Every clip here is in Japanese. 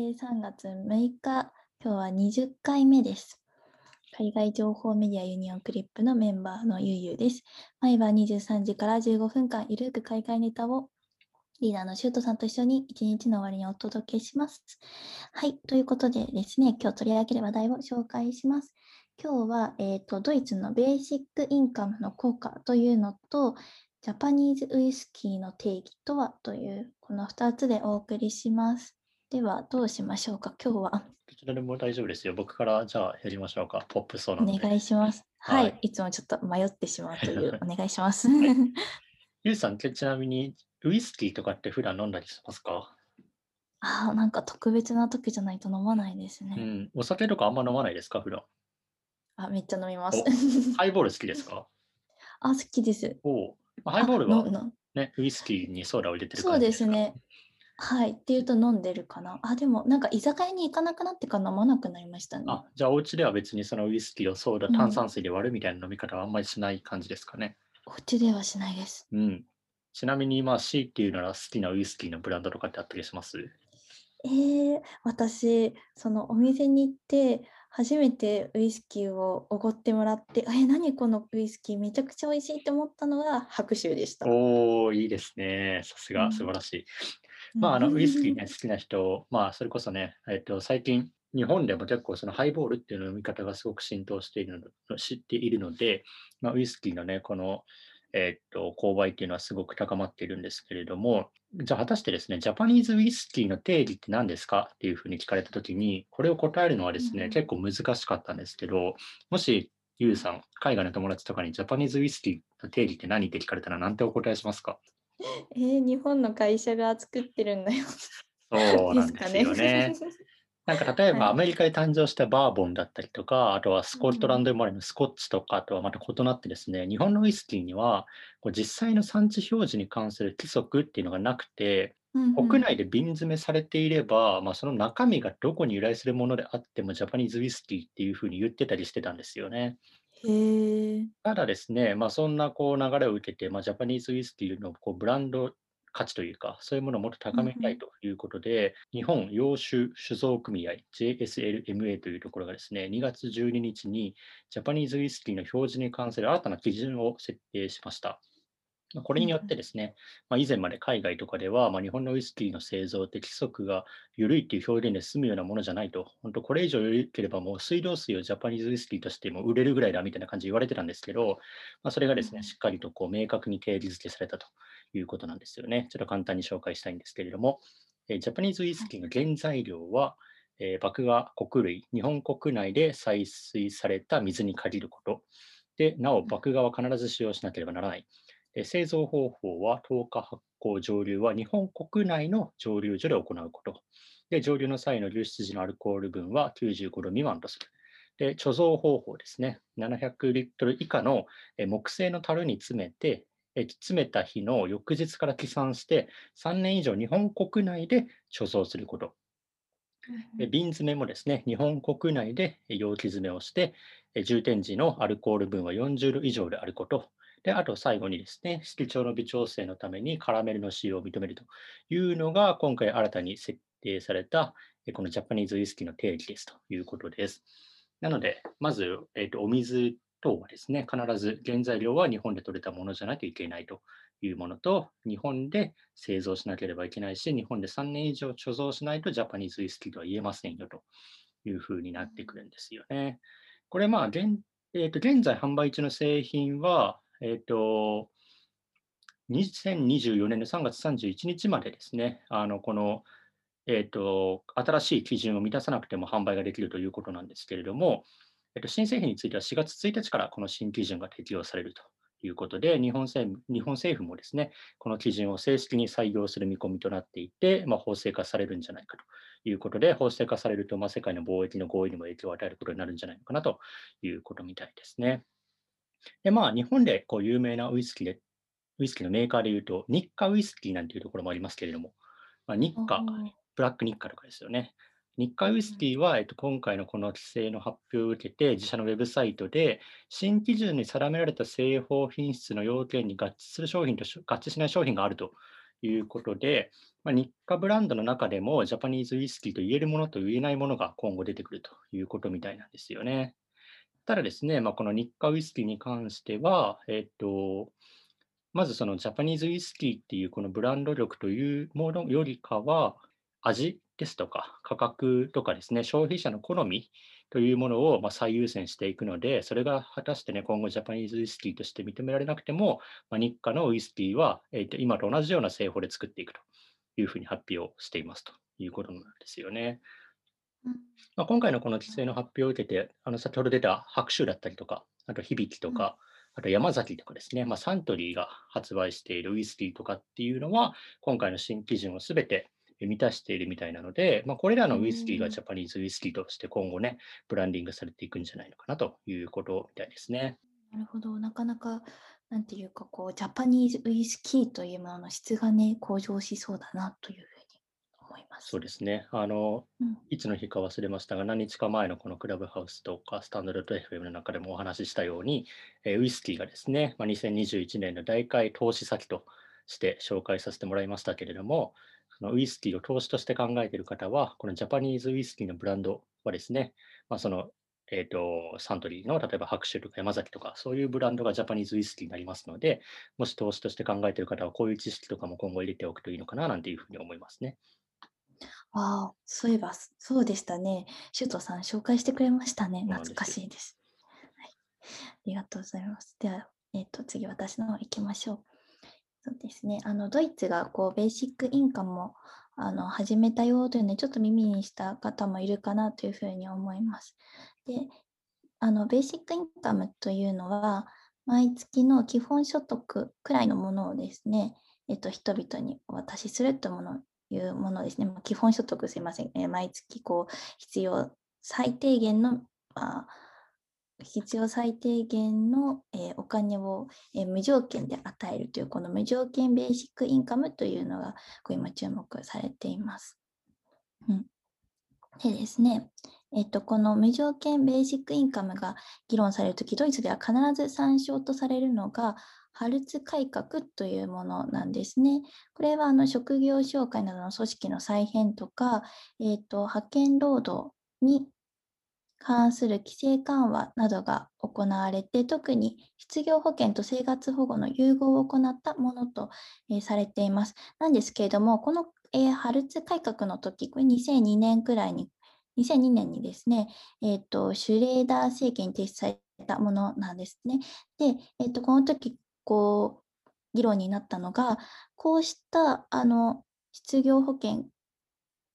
えー3月6日、今日は20回目です。海外情報メディアユニオンクリップのメンバーのゆうゆうです。毎晩23時から15分間、ゆるく海外ネタをリーダーのシュートさんと一緒に一日の終わりにお届けします。はい、ということでですね、今日取り上げる話題を紹介します。今日は、えー、とドイツのベーシックインカムの効果というのと、ジャパニーズウイスキーの定義とはという、この2つでお送りします。では、どうしましょうか、今日は。どちらでも大丈夫ですよ。僕からじゃあやりましょうか。ポップそうなおので。願いします。は、はいいい、つもちょっと迷ってしまうという、お願いします。ゆうさんってちなみにウイスキーとかって普段飲んだりしますか？ああ、なんか特別な時じゃないと飲まないですね。うん。お酒とかあんま飲まないですか？普段。あ、めっちゃ飲みます。ハイボール好きですか？あ、好きです。おうまあハイボールはあのの？ね、ウイスキーにソーダを入れてるそう感じか？ですね。はい。っていうと飲んでるかな。あ、でもなんか居酒屋に行かなくなってから飲まなくなりましたね。あ、じゃあお家では別にそのウイスキーをソーダ、うん炭酸水で割るみたいな飲み方はあんまりしない感じですかね。お家ではしないです。うん。ちなみにまあ C っていうなら好きなウイスキーのブランドとかってあったりします？えー、私、そのお店に行って、初めてウイスキーをおごってもらって、え、何このウイスキーめちゃくちゃ美味しいって思ったのが白州でした。おおいいですね。さすが、うん素晴らしい。まあ、あのうんウイスキーね、好きな人、まあ、それこそね、えっと、最近、日本でも結構そのハイボールっていうのの飲み方がすごく浸透しているの知っているので、まあ、ウイスキーのね、この、えっと、購買っていうのはすごく高まっているんですけれども、じゃあ果たしてですね、ジャパニーズウイスキーの定義って何ですかっていうふうに聞かれたときに、これを答えるのはですね、うん結構難しかったんですけど、もし、ゆうさん、海外の友達とかにジャパニーズウイスキーの定義って何って聞かれたら何てお答えしますか？えー日本の会社が作ってるんだよ。そうなんですよかね。なんか例えばはいアメリカで誕生したバーボンだったりとか、あとはスコットランド生まれのスコッチとかとはまた異なってですね、日本のウイスキーにはこう実際の産地表示に関する規則っていうのがなくて、国内で瓶詰めされていれば、まあ、その中身がどこに由来するものであってもジャパニーズウイスキーっていうふうに言ってたりしてたんですよね。へえ。ただですね、まあ、そんなこう流れを受けて、まあ、ジャパニーズウイスキーのこうブランド価値というか、そういうものをもっと高めたいということで、日本洋酒酒造組合 JSLMA というところがですね、2月12日にジャパニーズウイスキーの表示に関する新たな基準を設定しました。まあこれによってですね、まあ、以前まで海外とかでは、まあ、日本のウイスキーの製造って規則が緩いっていう表現で済むようなものじゃないと、本当これ以上緩ければもう水道水をジャパニーズウイスキーとしても売れるぐらいだみたいな感じで言われてたんですけど、まあ、それがですね、うんしっかりとこう明確に定義づけされたということなんですよね。ちょっと簡単に紹介したいんですけれども、えージャパニーズウイスキーの原材料は、えー麦芽穀類、日本国内で採水された水に限ること。で、なお、麦芽は必ず使用しなければならない。で製造方法は、10日発酵蒸留は日本国内の蒸留所で行うこと。で、蒸留の際の流出時のアルコール分は95度未満とする。で、貯蔵方法ですね。700リットル以下のえー木製の樽に詰めて、えー詰めた日の翌日から起算して、3年以上日本国内で貯蔵すること。え瓶詰めもですね、日本国内でえ容器詰めをして、え充填時のアルコール分は40度以上であること。で、あと最後にですね、色調の微調整のためにカラメルの使用を認めるというのが、今回新たに設定された、このジャパニーズウイスキーの定義ですということです。なので、まず、えーとお水等はですね、必ず原材料は日本で取れたものじゃないといけないというものと、日本で製造しなければいけないし、日本で3年以上貯蔵しないとジャパニーズウイスキーとは言えませんよというふうになってくるんですよね。これ、まあ現、えーと現在販売中の製品は、えっ、と、2024年の3月31日までですね、あのこの、えー、と新しい基準を満たさなくても販売ができるということなんですけれども、えっと新製品については4月1日からこの新基準が適用されるということで、日本政府日本政府もですね、この基準を正式に採用する見込みとなっていて、まあ、法制化されるんじゃないかということで、法制化されると、まあ、世界の貿易の合意にも影響を与えることになるんじゃないのかなということみたいですね。で、まあ、日本でこう有名なウイスキーで、ウイスキーのメーカーでいうと、日課ウイスキーなんていうところもありますけれども、まあ、日課、ブラック日課とかですよね。日課ウイスキーは、えっと、今回のこの規制の発表を受けて、自社のウェブサイトで、新基準に定められた製法品質の要件に合致する商品とし合致しない商品があるということで、まあ、日課ブランドの中でもジャパニーズウイスキーと言えるものと言えないものが今後出てくるということみたいなんですよね。ただですね、まあ、この日課ウイスキーに関しては、えっと、まずそのジャパニーズウイスキーっていうこのブランド力というものよりかは、味ですとか価格とかですね、消費者の好みというものをま最優先していくので、それが果たしてね、今後ジャパニーズウイスキーとして認められなくても、ま、日課のウイスキーは、えー、と今と同じような製法で作っていくというふうに発表していますということなんですよね。まあ、今回のこの規制の発表を受けて、あの先ほど出た白州だったりとか、あと響とか、あと山崎とかですね、まあ、サントリーが発売しているウイスキーとかっていうのは、今回の新基準をすべて満たしているみたいなので、まあ、これらのウイスキーがジャパニーズウイスキーとして今後ね、ブランディングされていくんじゃないのかなということみたいですね。なるほど、なかなか、なんていうか、こう、ジャパニーズウイスキーというものの質がね、向上しそうだなという思います。そうですね。あの、うん、いつの日か忘れましたが、何日か前のこのクラブハウスとか、スタンダード FM の中でもお話ししたように、えウイスキーがですね、まあ、2021年の大会投資先として紹介させてもらいましたけれども、そのウイスキーを投資として考えている方は、このジャパニーズウイスキーのブランドはですね、まあ、その、えーと、サントリーの例えば白州とか山崎とか、そういうブランドがジャパニーズウイスキーになりますので、もし投資として考えている方は、こういう知識とかも今後入れておくといいのかななんていうふうに思いますね。ああ、そういえば、そうでしたね。シュートさん、紹介してくれましたね。懐かしいです。はい、ありがとうございます。では、えっ、ー、と、次、私の行きましょう。そうですね。あの、ドイツがこう、ベーシックインカムをあの始めたよというね、ちょっと耳にした方もいるかなというふうに思います。で、あの、ベーシックインカムというのは、毎月の基本所得くらいのものをですね、えっと、人々にお渡しするというものいうものですね。ま、基本所得すいません、え、毎月こう必要最低限の、まあ、必要最低限の、え、お金を、え、無条件で与えるという、この無条件ベーシックインカムというのがこう今注目されています。うん、でですね、えっと、この無条件ベーシックインカムが議論されるとき、ドイツでは必ず参照とされるのが、ハルツ改革というものなんですね。これはあの職業紹介などの組織の再編とか、えっと、派遣労働に関する規制緩和などが行われて、特に失業保険と生活保護の融合を行ったものと、えー、されています。なんですけれども、この、えー、ハルツ改革の時、これ2002年くらいに、2002年にですね、えーと、シュレーダー政権に提出されたものなんですね。で、えーと、この時こう議論になったのが、こうしたあの失業保険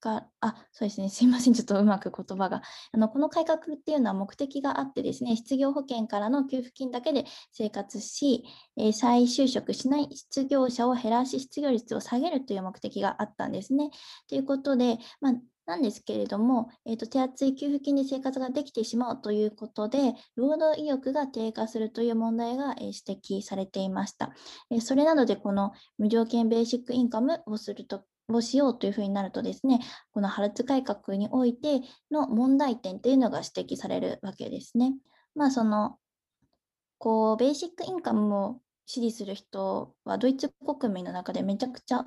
が、あ、そうですね、すいません、ちょっとうまく言葉が。あのこの改革っていうのは目的があってですね、失業保険からの給付金だけで生活し、えー、再就職しない失業者を減らし、失業率を下げるという目的があったんですね。ということで、まあ、なんですけれども、えーと、手厚い給付金で生活ができてしまうということで、労働意欲が低下するという問題が、えー、指摘されていました。えー、それなので、この無条件ベーシックインカムをするとをしようというふうになるとですね、このハルツ改革においての問題点というのが指摘されるわけですね。まあ、その、こう、ベーシックインカムを支持する人は、ドイツ国民の中でめちゃくちゃ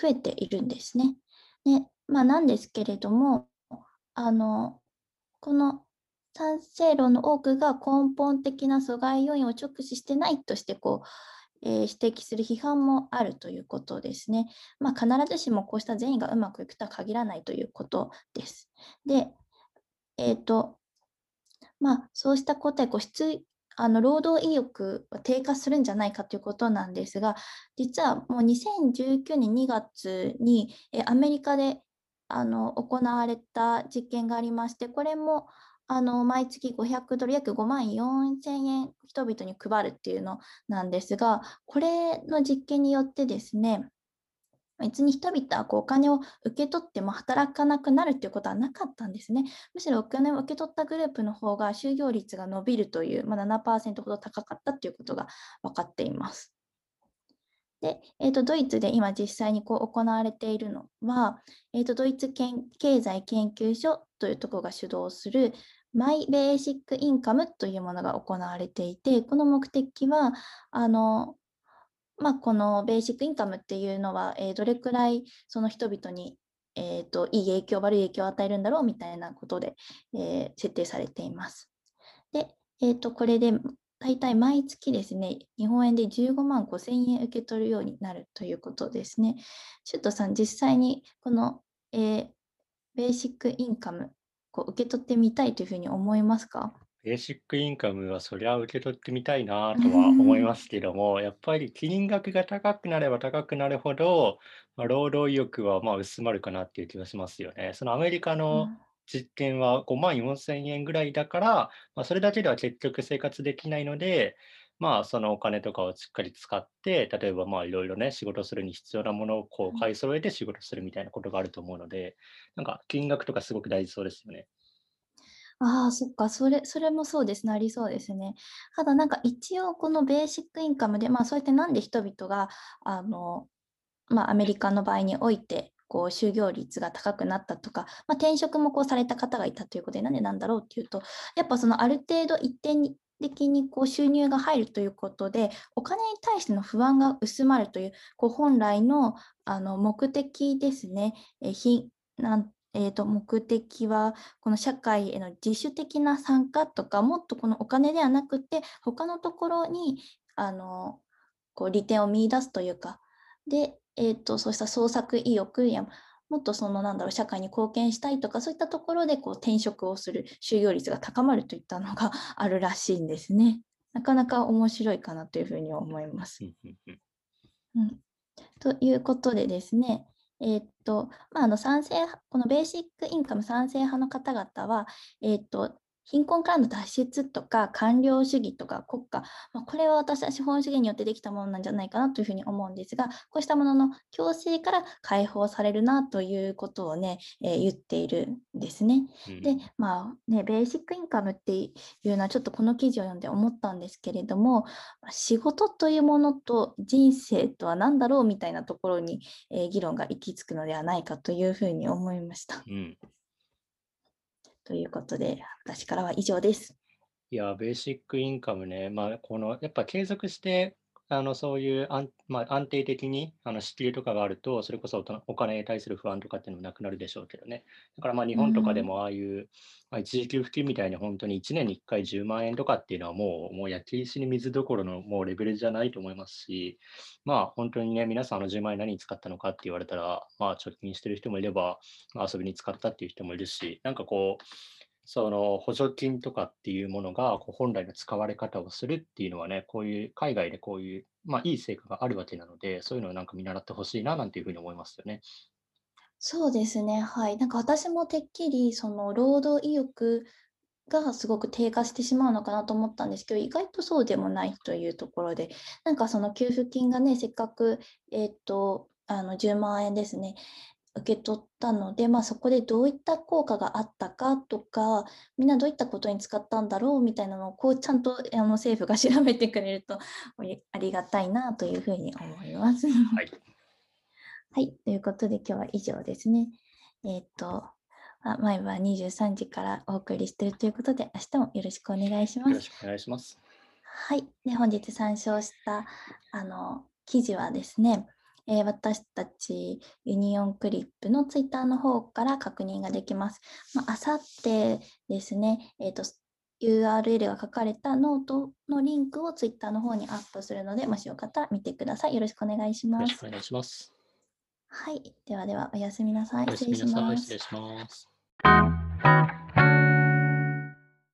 増えているんですね。で、まあ、なんですけれども、あの、この賛成論の多くが根本的な阻害要因を直視してないとしてこう、えー、指摘する批判もあるということですね。まあ、必ずしもこうした善意がうまくいくとは限らないということです。で、え、ー、と、まあ、そうしたことでこう質あの労働意欲は低下するんじゃないかということなんですが、実はもう2019年2月にアメリカであの行われた実験がありまして、これもあの毎月500ドル、約5万4000円人々に配るっていうのなんですが、これの実験によってですね、別に人々はこうお金を受け取っても働かなくなるということはなかったんですね。むしろお金を受け取ったグループの方が就業率が伸びるという、まあ、7%ほど高かったということが分かっています。で、えーと、ドイツで今実際にこう行われているのは、えーと、ドイツ経済研究所というところが主導するマイ・ベーシック・インカムというものが行われていて、この目的は、あのまあ、このベーシックインカムっていうのは、えー、どれくらいその人々に、えーと、いい影響、悪い影響を与えるんだろうみたいなことで、えー、設定されています。で、えーと、これで大体毎月ですね、日本円で15万5千円受け取るようになるということですね。シュットさん、実際にこの、えー、ベーシックインカムこう受け取ってみたいというふうに思いますか？ベーシックインカムはそりゃ受け取ってみたいなとは思いますけども、やっぱり金額が高くなれば高くなるほど、まあ、労働意欲はまあ薄まるかなっていう気がしますよね。そのアメリカの実験は5万4千円ぐらいだから、まあ、それだけでは結局生活できないので、まあ、そのお金とかをしっかり使って、例えばまあいろいろね、仕事するに必要なものをこう買い揃えて仕事するみたいなことがあると思うので、なんか金額とかすごく大事そうですよね。ああ、そっか、それそれもそうですね、ありそうですね。ただなんか一応このベーシックインカムで、まあ、そうやってなんで人々が、あの、まあ、アメリカの場合において、こう就業率が高くなったとか、まあ、転職もこうされた方がいたということで、なんでなんだろうっていうと、やっぱそのある程度一定的にこう収入が入るということで、お金に対しての不安が薄まるという、こう本来のあの目的ですね、えひなんえーと、目的はこの社会への自主的な参加とかもっとこのお金ではなくて他のところにあのこう利点を見出すというか。で、えーと、そうした創作意欲やもっとそのなんだろう社会に貢献したいとかそういったところでこう転職をする就業率が高まるといったのがあるらしいんですね。なかなか面白いかなというふうに思います。うん、ということでですね、えっと、まあ、あの賛成、このベーシックインカム賛成派の方々は、えっと、貧困からの脱出とか官僚主義とか国家、まあ、これは私は資本主義によってできたものなんじゃないかなというふうに思うんですが、こうしたものの強制から解放されるなということをね、えー、言っているんですね。うん、で、まあね、ベーシックインカムっていうのはちょっとこの記事を読んで思ったんですけれども、仕事というものと人生とは何だろうみたいなところに、えー、議論が行き着くのではないかというふうに思いました。うんということで、私からは以上です。いや、ベーシックインカムね、まあ、このやっぱ継続してあのそういう安,、まあ、安定的にあの支給とかがあると、それこそお金に対する不安とかっていうのもなくなるでしょうけどね。だからまあ日本とかでもああいう、まあ、一時給付金みたいに本当に1年に1回10万円とかっていうのはもうもう焼き石に水どころのもうレベルじゃないと思いますし、まあ本当にね、皆さんあの10万円何に使ったのかって言われたら、まあ貯金してる人もいれば、まあ、遊びに使ったっていう人もいるし、なんかこう、その補助金とかっていうものがこう本来の使われ方をするっていうのはね、こういう海外でこういう、まあ、いい成果があるわけなので、そういうのをなんか見習ってほしいななんていうふうに思いますよね。そうですね、はい。なんか私もてっきりその労働意欲がすごく低下してしまうのかなと思ったんですけど、意外とそうでもないというところで、なんかその給付金がね、せっかく、えっ、と、あの10万円ですね、受け取ったので、まあ、そこでどういった効果があったかとかみんなどういったことに使ったんだろうみたいなのをこうちゃんとあの政府が調べてくれるとありがたいなというふうに思います。はい、はい、ということで今日は以上ですね。えっ、ー、と毎晩23時からお送りしているということで明日もよろしくお願いします。よろしくお願いします。はい。で本日参照したあの記事はですね、えー、私たちユニオンクリップのツイッターの方から確認ができます。あさってですね、えーと、URL が書かれたノートのリンクをツイッターの方にアップするので、もしよかったら見てください。よろしくお願いします。よろしくお願いします。はい。ではでは、おやすみなさい。失礼します。